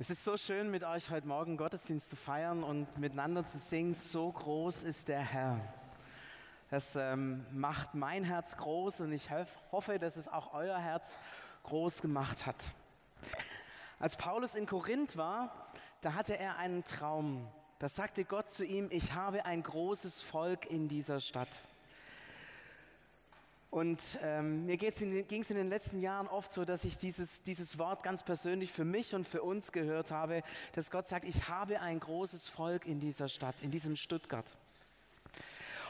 Es ist so schön, mit euch heute Morgen Gottesdienst zu feiern und miteinander zu singen. So groß ist der Herr. Das ähm, macht mein Herz groß und ich hoffe, dass es auch euer Herz groß gemacht hat. Als Paulus in Korinth war, da hatte er einen Traum. Da sagte Gott zu ihm, ich habe ein großes Volk in dieser Stadt. Und ähm, mir ging es in den letzten Jahren oft so, dass ich dieses, dieses Wort ganz persönlich für mich und für uns gehört habe, dass Gott sagt, ich habe ein großes Volk in dieser Stadt, in diesem Stuttgart.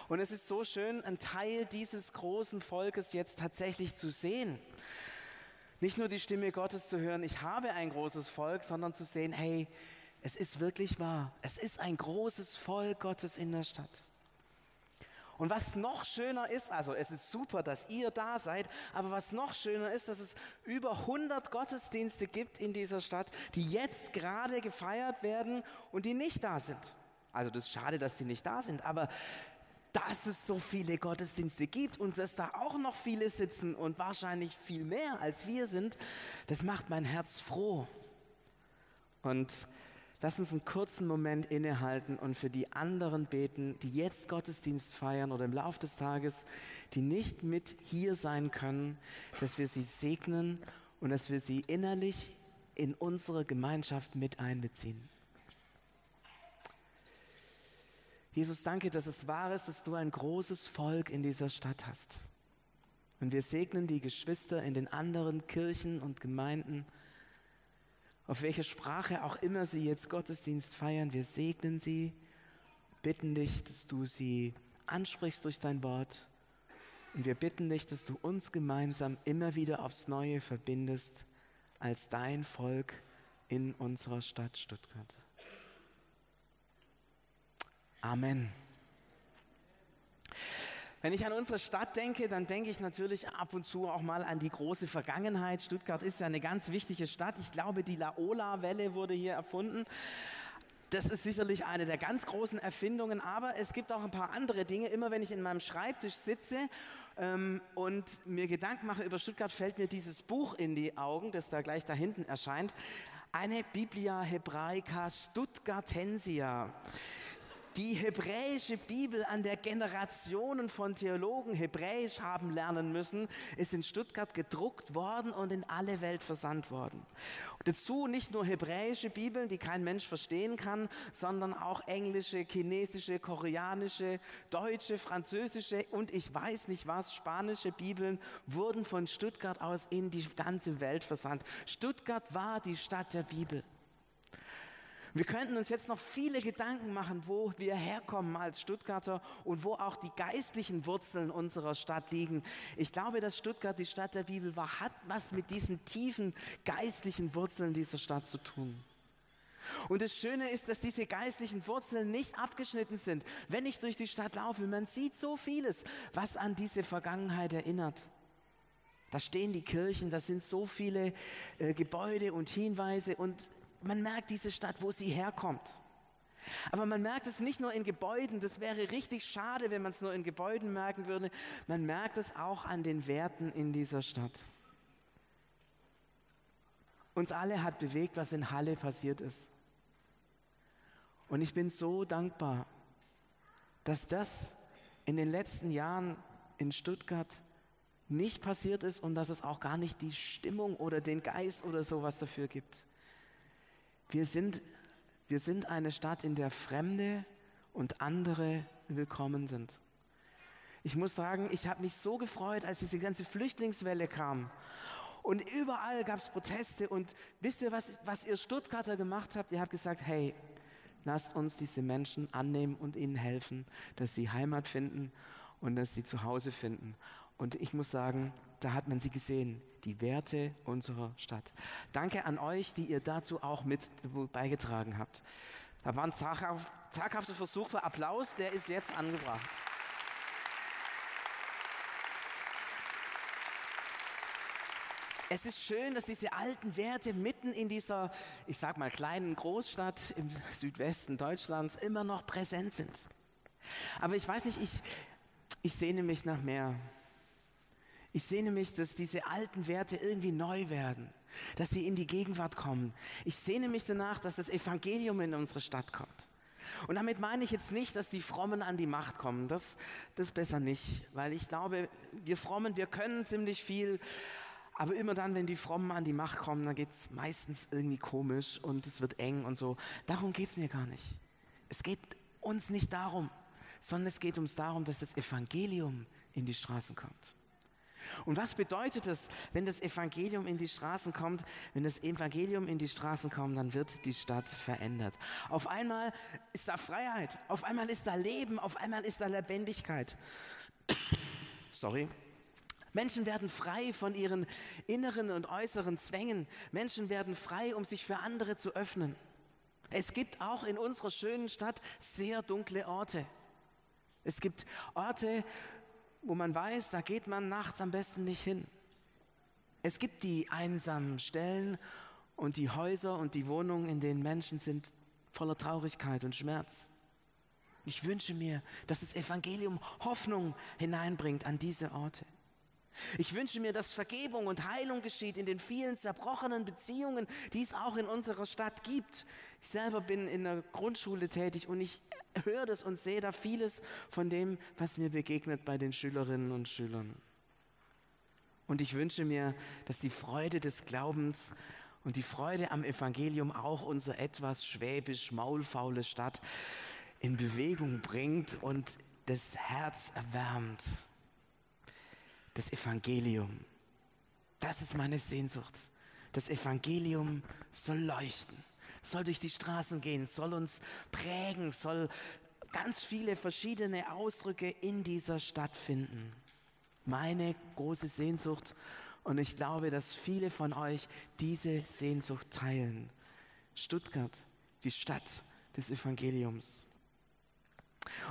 Und es ist so schön, ein Teil dieses großen Volkes jetzt tatsächlich zu sehen. Nicht nur die Stimme Gottes zu hören, ich habe ein großes Volk, sondern zu sehen, hey, es ist wirklich wahr. Es ist ein großes Volk Gottes in der Stadt. Und was noch schöner ist, also es ist super, dass ihr da seid, aber was noch schöner ist, dass es über 100 Gottesdienste gibt in dieser Stadt, die jetzt gerade gefeiert werden und die nicht da sind. Also das ist schade, dass die nicht da sind, aber dass es so viele Gottesdienste gibt und dass da auch noch viele sitzen und wahrscheinlich viel mehr als wir sind, das macht mein Herz froh. Und Lass uns einen kurzen Moment innehalten und für die anderen beten, die jetzt Gottesdienst feiern oder im Lauf des Tages, die nicht mit hier sein können, dass wir sie segnen und dass wir sie innerlich in unsere Gemeinschaft mit einbeziehen. Jesus, danke, dass es wahr ist, dass du ein großes Volk in dieser Stadt hast. Und wir segnen die Geschwister in den anderen Kirchen und Gemeinden, auf welche Sprache auch immer sie jetzt Gottesdienst feiern, wir segnen sie, bitten dich, dass du sie ansprichst durch dein Wort. Und wir bitten dich, dass du uns gemeinsam immer wieder aufs Neue verbindest als dein Volk in unserer Stadt Stuttgart. Amen. Wenn ich an unsere Stadt denke, dann denke ich natürlich ab und zu auch mal an die große Vergangenheit. Stuttgart ist ja eine ganz wichtige Stadt. Ich glaube, die Laola-Welle wurde hier erfunden. Das ist sicherlich eine der ganz großen Erfindungen, aber es gibt auch ein paar andere Dinge. Immer wenn ich in meinem Schreibtisch sitze ähm, und mir Gedanken mache über Stuttgart, fällt mir dieses Buch in die Augen, das da gleich da hinten erscheint. Eine Biblia Hebraica Stuttgartensia die hebräische Bibel, an der Generationen von Theologen Hebräisch haben lernen müssen, ist in Stuttgart gedruckt worden und in alle Welt versandt worden. Und dazu nicht nur hebräische Bibeln, die kein Mensch verstehen kann, sondern auch englische, chinesische, koreanische, deutsche, französische und ich weiß nicht was, spanische Bibeln wurden von Stuttgart aus in die ganze Welt versandt. Stuttgart war die Stadt der Bibel. Wir könnten uns jetzt noch viele Gedanken machen, wo wir herkommen als Stuttgarter und wo auch die geistlichen Wurzeln unserer Stadt liegen. Ich glaube, dass Stuttgart die Stadt der Bibel war, hat was mit diesen tiefen geistlichen Wurzeln dieser Stadt zu tun. Und das Schöne ist, dass diese geistlichen Wurzeln nicht abgeschnitten sind. Wenn ich durch die Stadt laufe, man sieht so vieles, was an diese Vergangenheit erinnert. Da stehen die Kirchen, da sind so viele äh, Gebäude und Hinweise und man merkt diese Stadt, wo sie herkommt. Aber man merkt es nicht nur in Gebäuden, das wäre richtig schade, wenn man es nur in Gebäuden merken würde. Man merkt es auch an den Werten in dieser Stadt. Uns alle hat bewegt, was in Halle passiert ist. Und ich bin so dankbar, dass das in den letzten Jahren in Stuttgart nicht passiert ist und dass es auch gar nicht die Stimmung oder den Geist oder sowas dafür gibt. Wir sind, wir sind eine Stadt, in der Fremde und andere willkommen sind. Ich muss sagen, ich habe mich so gefreut, als diese ganze Flüchtlingswelle kam. Und überall gab es Proteste. Und wisst ihr, was, was ihr Stuttgarter gemacht habt? Ihr habt gesagt, hey, lasst uns diese Menschen annehmen und ihnen helfen, dass sie Heimat finden und dass sie zu Hause finden. Und ich muss sagen, da hat man sie gesehen, die Werte unserer Stadt. Danke an euch, die ihr dazu auch mit beigetragen habt. Da war ein zaghafter Versuch für Applaus, der ist jetzt angebracht. Es ist schön, dass diese alten Werte mitten in dieser, ich sag mal, kleinen Großstadt im Südwesten Deutschlands immer noch präsent sind. Aber ich weiß nicht, ich, ich sehne mich nach mehr. Ich sehne mich, dass diese alten Werte irgendwie neu werden, dass sie in die Gegenwart kommen. Ich sehne mich danach, dass das Evangelium in unsere Stadt kommt. Und damit meine ich jetzt nicht, dass die Frommen an die Macht kommen. Das, das besser nicht, weil ich glaube, wir Frommen, wir können ziemlich viel, aber immer dann, wenn die Frommen an die Macht kommen, dann geht es meistens irgendwie komisch und es wird eng und so. Darum geht es mir gar nicht. Es geht uns nicht darum, sondern es geht uns darum, dass das Evangelium in die Straßen kommt. Und was bedeutet es, wenn das Evangelium in die Straßen kommt? Wenn das Evangelium in die Straßen kommt, dann wird die Stadt verändert. Auf einmal ist da Freiheit, auf einmal ist da Leben, auf einmal ist da Lebendigkeit. Sorry. Menschen werden frei von ihren inneren und äußeren Zwängen. Menschen werden frei, um sich für andere zu öffnen. Es gibt auch in unserer schönen Stadt sehr dunkle Orte. Es gibt Orte, wo man weiß, da geht man nachts am besten nicht hin. Es gibt die einsamen Stellen und die Häuser und die Wohnungen, in denen Menschen sind voller Traurigkeit und Schmerz. Ich wünsche mir, dass das Evangelium Hoffnung hineinbringt an diese Orte. Ich wünsche mir, dass Vergebung und Heilung geschieht in den vielen zerbrochenen Beziehungen, die es auch in unserer Stadt gibt. Ich selber bin in der Grundschule tätig und ich höre das und sehe da vieles von dem, was mir begegnet bei den Schülerinnen und Schülern. Und ich wünsche mir, dass die Freude des Glaubens und die Freude am Evangelium auch unsere etwas schwäbisch maulfaule Stadt in Bewegung bringt und das Herz erwärmt das Evangelium. Das ist meine Sehnsucht. Das Evangelium soll leuchten, soll durch die Straßen gehen, soll uns prägen, soll ganz viele verschiedene Ausdrücke in dieser Stadt finden. Meine große Sehnsucht und ich glaube, dass viele von euch diese Sehnsucht teilen. Stuttgart, die Stadt des Evangeliums.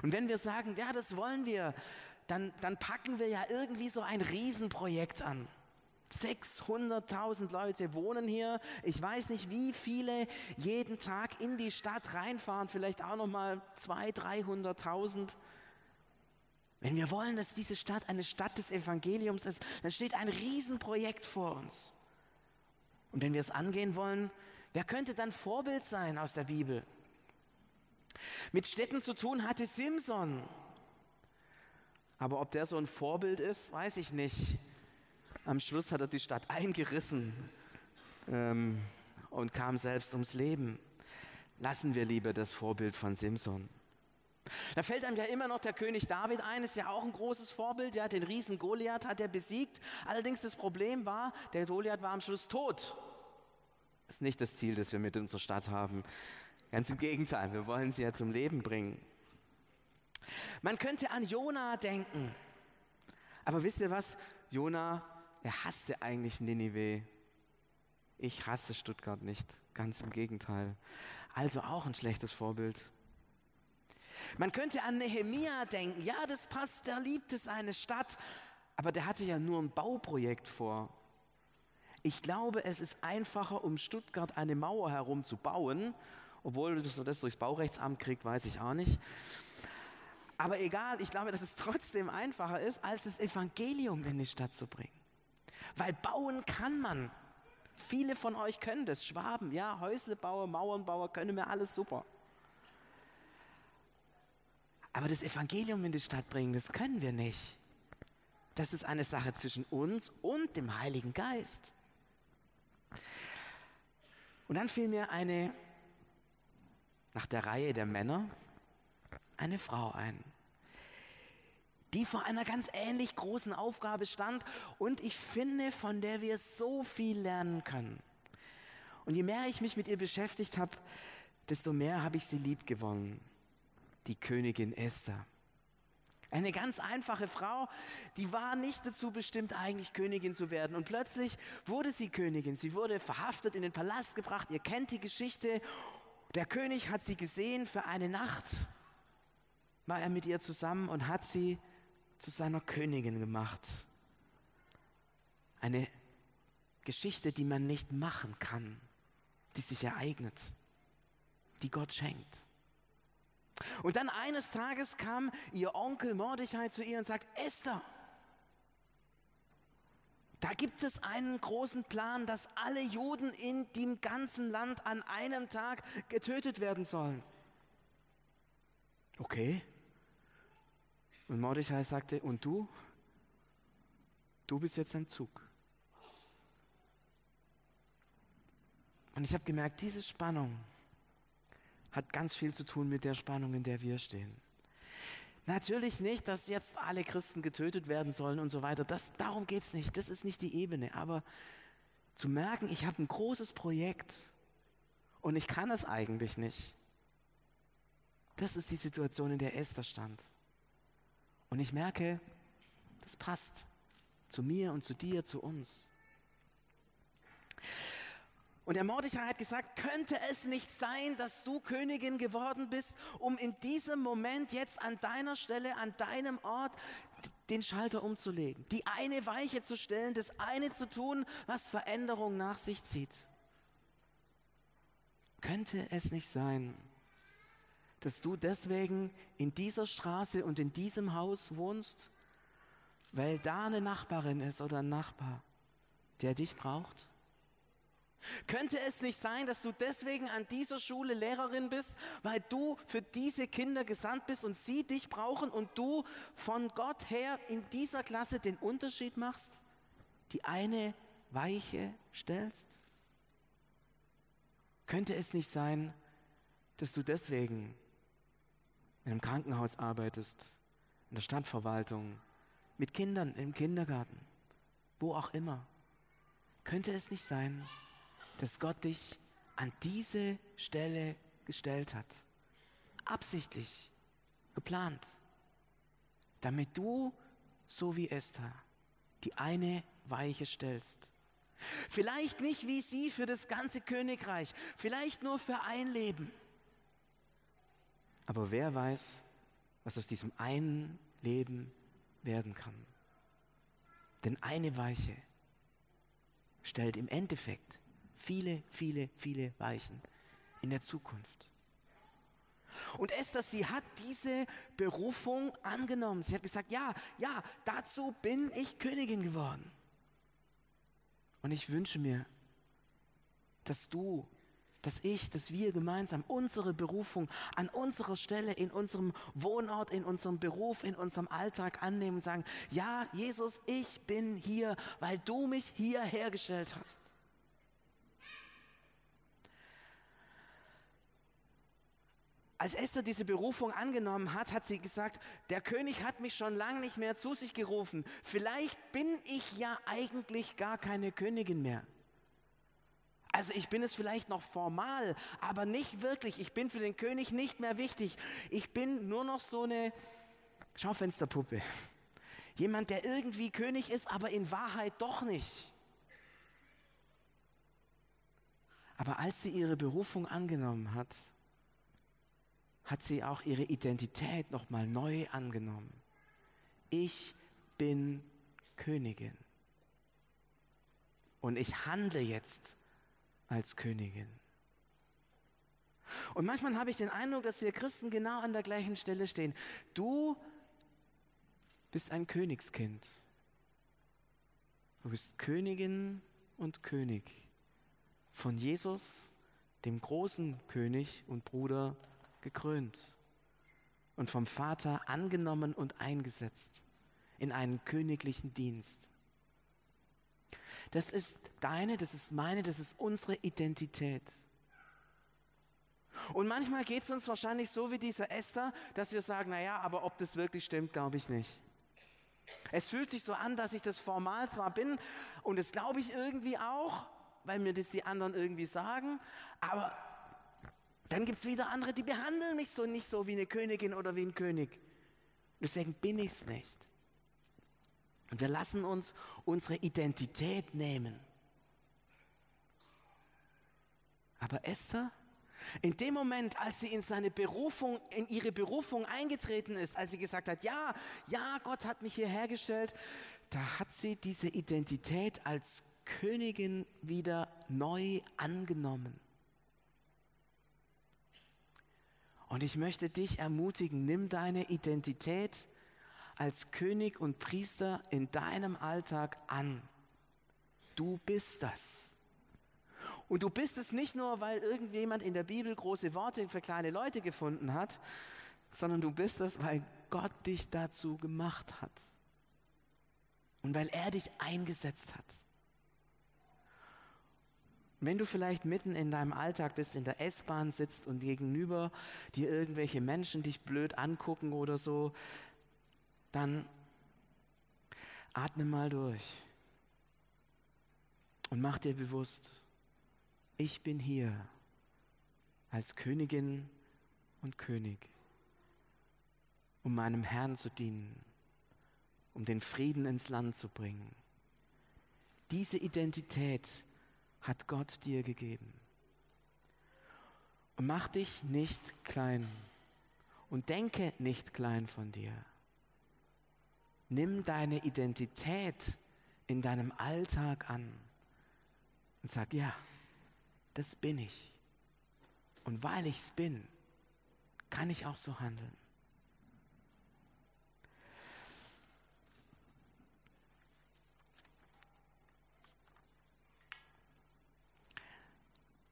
Und wenn wir sagen, ja, das wollen wir, dann, dann packen wir ja irgendwie so ein Riesenprojekt an. 600.000 Leute wohnen hier. Ich weiß nicht, wie viele jeden Tag in die Stadt reinfahren. Vielleicht auch noch mal 200.000, 300.000. Wenn wir wollen, dass diese Stadt eine Stadt des Evangeliums ist, dann steht ein Riesenprojekt vor uns. Und wenn wir es angehen wollen, wer könnte dann Vorbild sein aus der Bibel? Mit Städten zu tun hatte Simson. Aber ob der so ein Vorbild ist, weiß ich nicht. Am Schluss hat er die Stadt eingerissen ähm, und kam selbst ums Leben. Lassen wir lieber das Vorbild von Simson. Da fällt einem ja immer noch der König David ein, ist ja auch ein großes Vorbild. Ja, den Riesen Goliath hat er besiegt. Allerdings das Problem war, der Goliath war am Schluss tot. Das ist nicht das Ziel, das wir mit unserer Stadt haben. Ganz im Gegenteil, wir wollen sie ja zum Leben bringen. Man könnte an Jona denken. Aber wisst ihr was? Jona, er hasste eigentlich Ninive. Ich hasse Stuttgart nicht, ganz im Gegenteil. Also auch ein schlechtes Vorbild. Man könnte an Nehemia denken. Ja, das passt, der liebt es, eine Stadt. Aber der hatte ja nur ein Bauprojekt vor. Ich glaube, es ist einfacher, um Stuttgart eine Mauer herum zu bauen, obwohl du das durchs Baurechtsamt kriegt, weiß ich auch nicht. Aber egal, ich glaube, dass es trotzdem einfacher ist, als das Evangelium in die Stadt zu bringen. Weil bauen kann man. Viele von euch können das. Schwaben, ja, Häuslebauer, Mauernbauer, können mir alles super. Aber das Evangelium in die Stadt bringen, das können wir nicht. Das ist eine Sache zwischen uns und dem Heiligen Geist. Und dann fiel mir eine, nach der Reihe der Männer, eine Frau ein, die vor einer ganz ähnlich großen Aufgabe stand und ich finde, von der wir so viel lernen können. Und je mehr ich mich mit ihr beschäftigt habe, desto mehr habe ich sie lieb gewonnen. Die Königin Esther. Eine ganz einfache Frau, die war nicht dazu bestimmt, eigentlich Königin zu werden. Und plötzlich wurde sie Königin. Sie wurde verhaftet, in den Palast gebracht. Ihr kennt die Geschichte. Der König hat sie gesehen für eine Nacht war er mit ihr zusammen und hat sie zu seiner Königin gemacht. Eine Geschichte, die man nicht machen kann, die sich ereignet, die Gott schenkt. Und dann eines Tages kam ihr Onkel Mordechai zu ihr und sagt, Esther, Da gibt es einen großen Plan, dass alle Juden in dem ganzen Land an einem Tag getötet werden sollen. Okay. Und Mordechai sagte, und du? Du bist jetzt am Zug. Und ich habe gemerkt, diese Spannung hat ganz viel zu tun mit der Spannung, in der wir stehen. Natürlich nicht, dass jetzt alle Christen getötet werden sollen und so weiter. Das, darum geht es nicht. Das ist nicht die Ebene. Aber zu merken, ich habe ein großes Projekt und ich kann es eigentlich nicht. Das ist die Situation, in der Esther stand. Und ich merke, das passt zu mir und zu dir, zu uns. Und der Mordechai hat gesagt, könnte es nicht sein, dass du Königin geworden bist, um in diesem Moment jetzt an deiner Stelle, an deinem Ort den Schalter umzulegen, die eine Weiche zu stellen, das eine zu tun, was Veränderung nach sich zieht. Könnte es nicht sein, dass du deswegen in dieser Straße und in diesem Haus wohnst, weil da eine Nachbarin ist oder ein Nachbar, der dich braucht? Könnte es nicht sein, dass du deswegen an dieser Schule Lehrerin bist, weil du für diese Kinder gesandt bist und sie dich brauchen und du von Gott her in dieser Klasse den Unterschied machst? Die eine Weiche stellst? Könnte es nicht sein, dass du deswegen in einem Krankenhaus arbeitest, in der Stadtverwaltung, mit Kindern im Kindergarten, wo auch immer? Könnte es nicht sein, dass Gott dich an diese Stelle gestellt hat. Absichtlich, geplant, damit du, so wie Esther, die eine Weiche stellst. Vielleicht nicht wie sie für das ganze Königreich, vielleicht nur für ein Leben. Aber wer weiß, was aus diesem einen Leben werden kann. Denn eine Weiche stellt im Endeffekt viele, viele, viele Weichen in der Zukunft. Und Esther, sie hat diese Berufung angenommen. Sie hat gesagt, ja, ja, dazu bin ich Königin geworden. Und ich wünsche mir, dass du, dass ich, dass wir gemeinsam unsere Berufung an unserer Stelle, in unserem Wohnort, in unserem Beruf, in unserem Alltag annehmen und sagen, ja, Jesus, ich bin hier, weil du mich hier hergestellt hast. Als Esther diese Berufung angenommen hat, hat sie gesagt, der König hat mich schon lange nicht mehr zu sich gerufen. Vielleicht bin ich ja eigentlich gar keine Königin mehr. Also ich bin es vielleicht noch formal, aber nicht wirklich. Ich bin für den König nicht mehr wichtig. Ich bin nur noch so eine Schaufensterpuppe. Jemand, der irgendwie König ist, aber in Wahrheit doch nicht. Aber als sie ihre Berufung angenommen hat, hat sie auch ihre Identität nochmal neu angenommen. Ich bin Königin. Und ich handle jetzt als Königin. Und manchmal habe ich den Eindruck, dass wir Christen genau an der gleichen Stelle stehen. Du bist ein Königskind. Du bist Königin und König von Jesus, dem großen König und Bruder gekrönt und vom Vater angenommen und eingesetzt in einen königlichen Dienst. Das ist deine, das ist meine, das ist unsere Identität. Und manchmal geht es uns wahrscheinlich so wie dieser Esther, dass wir sagen, naja, aber ob das wirklich stimmt, glaube ich nicht. Es fühlt sich so an, dass ich das formal zwar bin und das glaube ich irgendwie auch, weil mir das die anderen irgendwie sagen, aber dann gibt es wieder andere, die behandeln mich so nicht so wie eine Königin oder wie ein König. Deswegen bin ich es nicht. Und wir lassen uns unsere Identität nehmen. Aber Esther, in dem Moment, als sie in seine Berufung, in ihre Berufung eingetreten ist, als sie gesagt hat, ja, ja, Gott hat mich hierher gestellt, da hat sie diese Identität als Königin wieder neu angenommen. Und ich möchte dich ermutigen, nimm deine Identität als König und Priester in deinem Alltag an. Du bist das. Und du bist es nicht nur, weil irgendjemand in der Bibel große Worte für kleine Leute gefunden hat, sondern du bist es, weil Gott dich dazu gemacht hat. Und weil er dich eingesetzt hat. Wenn du vielleicht mitten in deinem Alltag bist, in der S-Bahn sitzt und gegenüber dir irgendwelche Menschen dich blöd angucken oder so, dann atme mal durch und mach dir bewusst, ich bin hier als Königin und König, um meinem Herrn zu dienen, um den Frieden ins Land zu bringen. Diese Identität hat Gott dir gegeben. Und mach dich nicht klein und denke nicht klein von dir. Nimm deine Identität in deinem Alltag an und sag, ja, das bin ich. Und weil ich es bin, kann ich auch so handeln.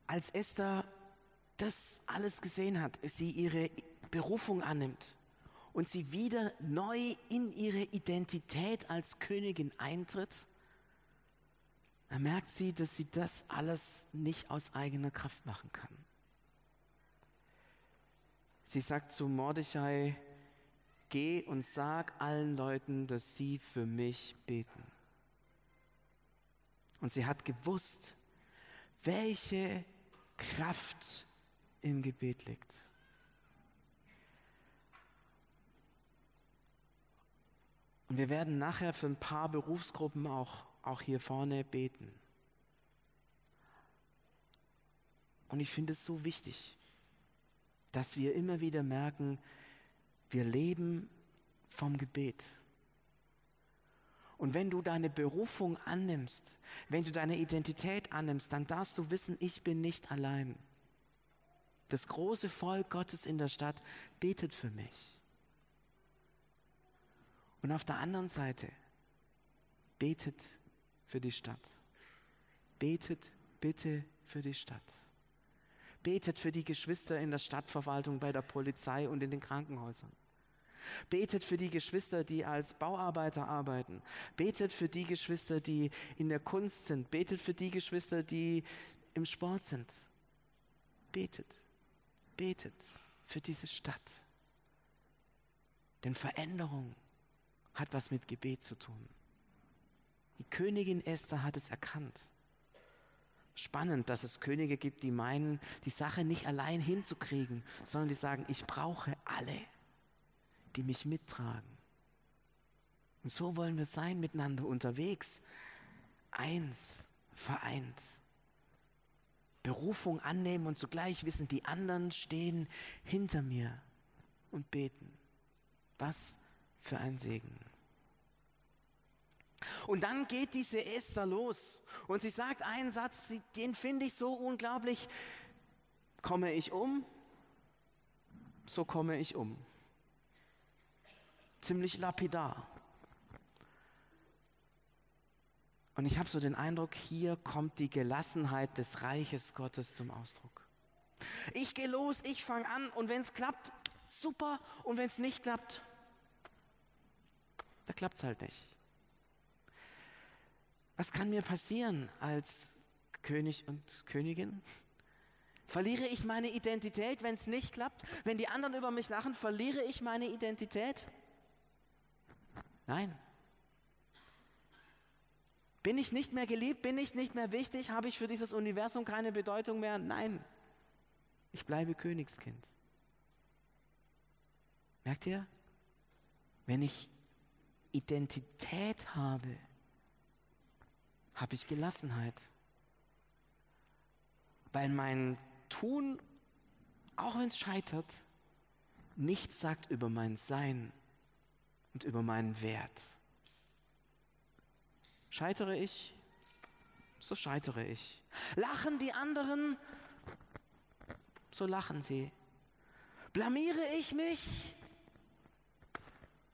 Als Esther das alles gesehen hat, sie ihre Berufung annimmt und sie wieder neu in ihre Identität als Königin eintritt, dann merkt sie, dass sie das alles nicht aus eigener Kraft machen kann. Sie sagt zu Mordechai, geh und sag allen Leuten, dass sie für mich beten. Und sie hat gewusst, welche Kraft im Gebet liegt. Und wir werden nachher für ein paar Berufsgruppen auch, auch hier vorne beten. Und ich finde es so wichtig, dass wir immer wieder merken, wir leben vom Gebet. Und wenn du deine Berufung annimmst, wenn du deine Identität annimmst, dann darfst du wissen, ich bin nicht allein. Das große Volk Gottes in der Stadt betet für mich. Und auf der anderen Seite betet für die Stadt. Betet bitte für die Stadt. Betet für die Geschwister in der Stadtverwaltung, bei der Polizei und in den Krankenhäusern. Betet für die Geschwister, die als Bauarbeiter arbeiten. Betet für die Geschwister, die in der Kunst sind. Betet für die Geschwister, die im Sport sind. Betet, betet für diese Stadt. Denn Veränderung hat was mit Gebet zu tun. Die Königin Esther hat es erkannt. Spannend, dass es Könige gibt, die meinen, die Sache nicht allein hinzukriegen, sondern die sagen, ich brauche alle, die mich mittragen. Und so wollen wir sein miteinander unterwegs. Eins, vereint. Berufung annehmen und zugleich wissen, die anderen stehen hinter mir und beten. Was für ein Segen. Und dann geht diese Esther los und sie sagt einen Satz, den finde ich so unglaublich. Komme ich um, so komme ich um. Ziemlich lapidar. Und ich habe so den Eindruck, hier kommt die Gelassenheit des Reiches Gottes zum Ausdruck. Ich gehe los, ich fange an und wenn es klappt, super. Und wenn es nicht klappt, da klappt es halt nicht. Was kann mir passieren als König und Königin? Verliere ich meine Identität, wenn es nicht klappt? Wenn die anderen über mich lachen, verliere ich meine Identität? Nein. Bin ich nicht mehr geliebt? Bin ich nicht mehr wichtig? Habe ich für dieses Universum keine Bedeutung mehr? Nein. Ich bleibe Königskind. Merkt ihr? Wenn ich Identität habe, habe ich Gelassenheit. Weil mein Tun, auch wenn es scheitert, nichts sagt über mein Sein und über meinen Wert. Scheitere ich, so scheitere ich. Lachen die anderen, so lachen sie. Blamiere ich mich,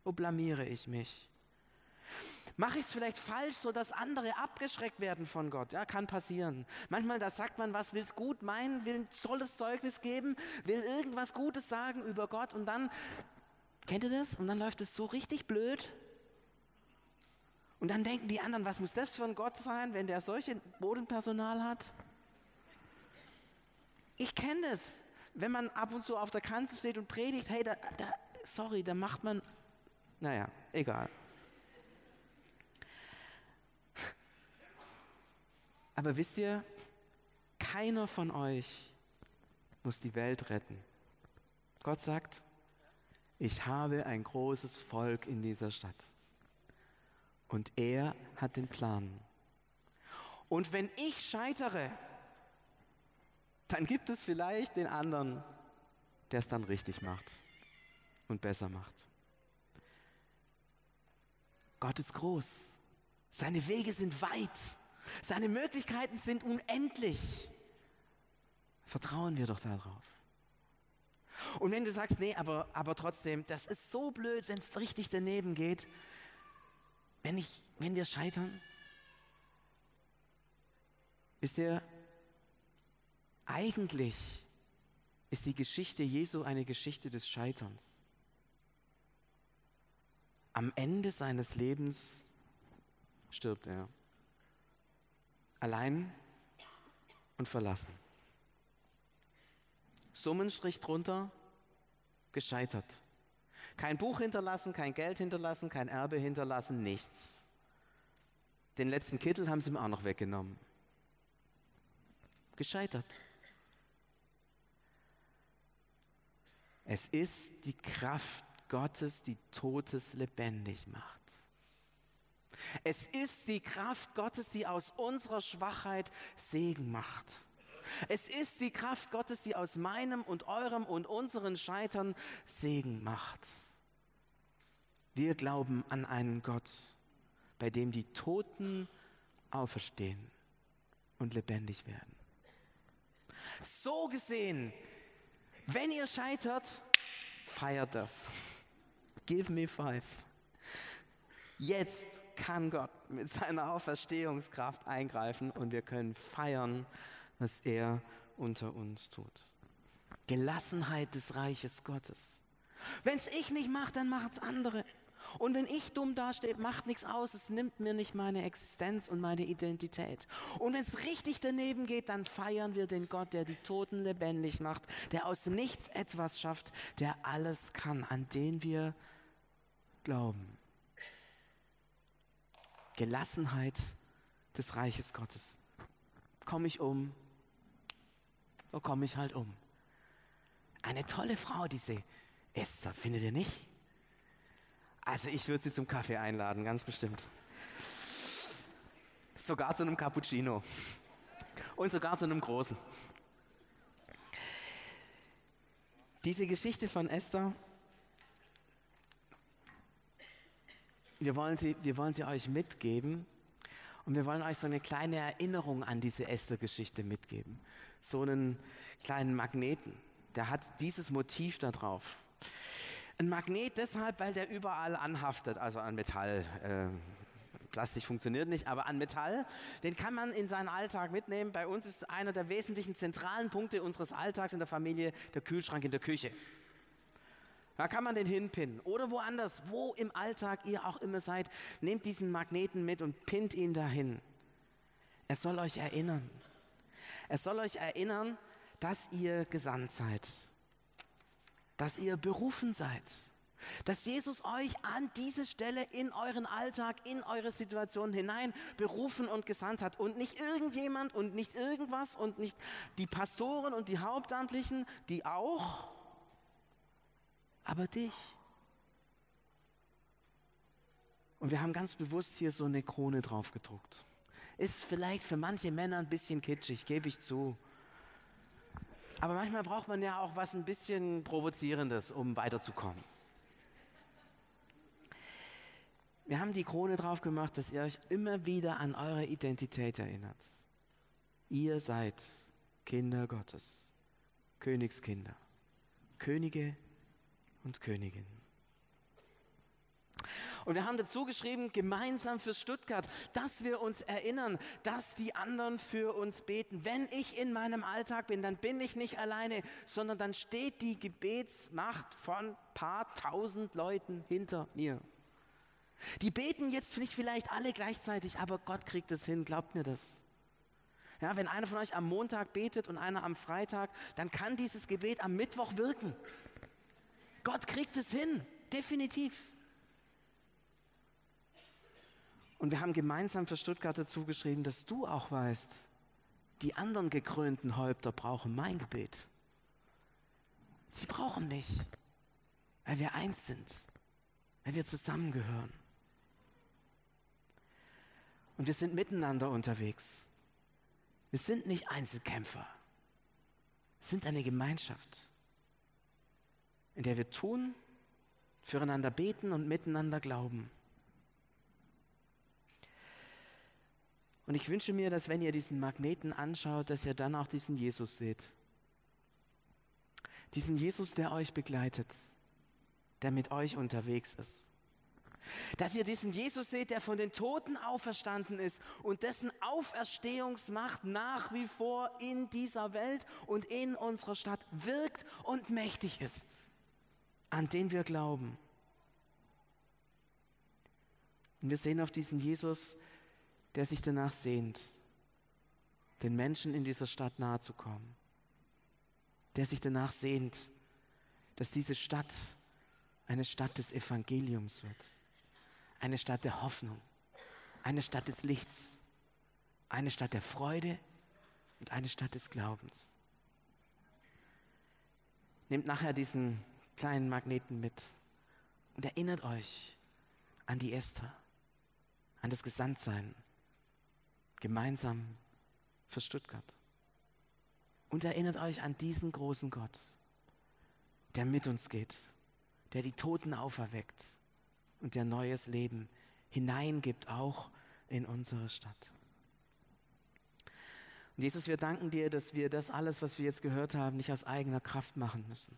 so blamiere ich mich. Mache ich es vielleicht falsch, sodass andere abgeschreckt werden von Gott? Ja, kann passieren. Manchmal, da sagt man was, will es gut meinen, will ein tolles Zeugnis geben, will irgendwas Gutes sagen über Gott und dann, kennt ihr das? Und dann läuft es so richtig blöd. Und dann denken die anderen, was muss das für ein Gott sein, wenn der solche Bodenpersonal hat? Ich kenne das. Wenn man ab und zu auf der Kanzel steht und predigt, hey, da, da, sorry, da macht man, naja, egal. Aber wisst ihr, keiner von euch muss die Welt retten. Gott sagt, ich habe ein großes Volk in dieser Stadt. Und er hat den Plan. Und wenn ich scheitere, dann gibt es vielleicht den anderen, der es dann richtig macht und besser macht. Gott ist groß. Seine Wege sind weit. Seine Möglichkeiten sind unendlich. Vertrauen wir doch darauf. Und wenn du sagst, nee, aber, aber trotzdem, das ist so blöd, wenn es richtig daneben geht, wenn, ich, wenn wir scheitern, wisst ihr, eigentlich ist die Geschichte Jesu eine Geschichte des Scheiterns. Am Ende seines Lebens stirbt er allein und verlassen. Summenstrich drunter, gescheitert. Kein Buch hinterlassen, kein Geld hinterlassen, kein Erbe hinterlassen, nichts. Den letzten Kittel haben sie ihm auch noch weggenommen. Gescheitert. Es ist die Kraft Gottes, die Totes lebendig macht. Es ist die Kraft Gottes, die aus unserer Schwachheit Segen macht. Es ist die Kraft Gottes, die aus meinem und eurem und unseren Scheitern Segen macht. Wir glauben an einen Gott, bei dem die Toten auferstehen und lebendig werden. So gesehen, wenn ihr scheitert, feiert das. Give me five. Jetzt kann Gott mit seiner Auferstehungskraft eingreifen und wir können feiern, was er unter uns tut. Gelassenheit des Reiches Gottes. Wenn es ich nicht mache, dann macht es andere. Und wenn ich dumm dastehe, macht nichts aus, es nimmt mir nicht meine Existenz und meine Identität. Und wenn es richtig daneben geht, dann feiern wir den Gott, der die Toten lebendig macht, der aus nichts etwas schafft, der alles kann, an den wir glauben. Gelassenheit des Reiches Gottes. Komme ich um, so komme ich halt um. Eine tolle Frau, diese Esther, findet ihr nicht? Also ich würde sie zum Kaffee einladen, ganz bestimmt. Sogar zu einem Cappuccino. Und sogar zu einem großen. Diese Geschichte von Esther wir wollen sie, wir wollen sie euch mitgeben und wir wollen euch so eine kleine Erinnerung an diese Esther-Geschichte mitgeben. So einen kleinen Magneten, der hat dieses Motiv da drauf. Ein Magnet deshalb, weil der überall anhaftet, also an Metall. Äh, Plastik funktioniert nicht, aber an Metall, den kann man in seinen Alltag mitnehmen. Bei uns ist einer der wesentlichen zentralen Punkte unseres Alltags in der Familie der Kühlschrank in der Küche. Da kann man den hinpinnen. Oder woanders, wo im Alltag ihr auch immer seid, nehmt diesen Magneten mit und pinnt ihn dahin. Er soll euch erinnern. Er soll euch erinnern, dass ihr gesandt seid. Dass ihr berufen seid. Dass Jesus euch an diese Stelle in euren Alltag, in eure Situation hinein berufen und gesandt hat. Und nicht irgendjemand und nicht irgendwas und nicht die Pastoren und die Hauptamtlichen, die auch, aber dich. Und wir haben ganz bewusst hier so eine Krone drauf gedruckt. Ist vielleicht für manche Männer ein bisschen kitschig, gebe ich zu. Aber manchmal braucht man ja auch was ein bisschen Provozierendes, um weiterzukommen. Wir haben die Krone drauf gemacht, dass ihr euch immer wieder an eure Identität erinnert. Ihr seid Kinder Gottes, Königskinder, Könige und Königin. Und wir haben dazu geschrieben, gemeinsam für Stuttgart, dass wir uns erinnern, dass die anderen für uns beten. Wenn ich in meinem Alltag bin, dann bin ich nicht alleine, sondern dann steht die Gebetsmacht von paar tausend Leuten hinter mir. Die beten jetzt nicht vielleicht alle gleichzeitig, aber Gott kriegt es hin, glaubt mir das. Ja, wenn einer von euch am Montag betet und einer am Freitag, dann kann dieses Gebet am Mittwoch wirken. Gott kriegt es hin, definitiv. Und wir haben gemeinsam für Stuttgart dazu geschrieben, dass du auch weißt, die anderen gekrönten Häupter brauchen mein Gebet. Sie brauchen mich, weil wir eins sind, weil wir zusammengehören. Und wir sind miteinander unterwegs. Wir sind nicht Einzelkämpfer. Wir sind eine Gemeinschaft, in der wir tun, füreinander beten und miteinander glauben. Und ich wünsche mir, dass wenn ihr diesen Magneten anschaut, dass ihr dann auch diesen Jesus seht. Diesen Jesus, der euch begleitet, der mit euch unterwegs ist. Dass ihr diesen Jesus seht, der von den Toten auferstanden ist und dessen Auferstehungsmacht nach wie vor in dieser Welt und in unserer Stadt wirkt und mächtig ist, an den wir glauben. Und wir sehen auf diesen Jesus, der sich danach sehnt, den Menschen in dieser Stadt nahe zu kommen, der sich danach sehnt, dass diese Stadt eine Stadt des Evangeliums wird eine Stadt der Hoffnung, eine Stadt des Lichts, eine Stadt der Freude und eine Stadt des Glaubens. Nehmt nachher diesen kleinen Magneten mit und erinnert euch an die Esther, an das Gesandtsein, gemeinsam für Stuttgart. Und erinnert euch an diesen großen Gott, der mit uns geht, der die Toten auferweckt, und der neues Leben hineingibt, auch in unsere Stadt. Und Jesus, wir danken dir, dass wir das alles, was wir jetzt gehört haben, nicht aus eigener Kraft machen müssen,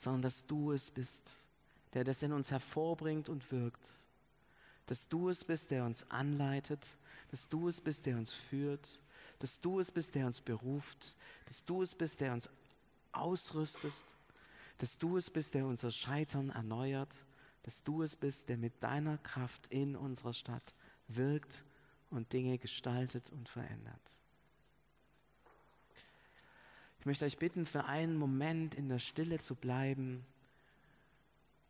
sondern dass du es bist, der das in uns hervorbringt und wirkt. Dass du es bist, der uns anleitet, dass du es bist, der uns führt, dass du es bist, der uns beruft, dass du es bist, der uns ausrüstest, dass du es bist, der unser Scheitern erneuert. Dass du es bist, der mit deiner Kraft in unserer Stadt wirkt und Dinge gestaltet und verändert. Ich möchte euch bitten, für einen Moment in der Stille zu bleiben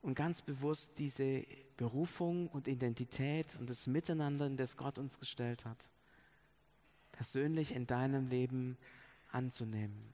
und ganz bewusst diese Berufung und Identität und das Miteinander, in das Gott uns gestellt hat, persönlich in deinem Leben anzunehmen.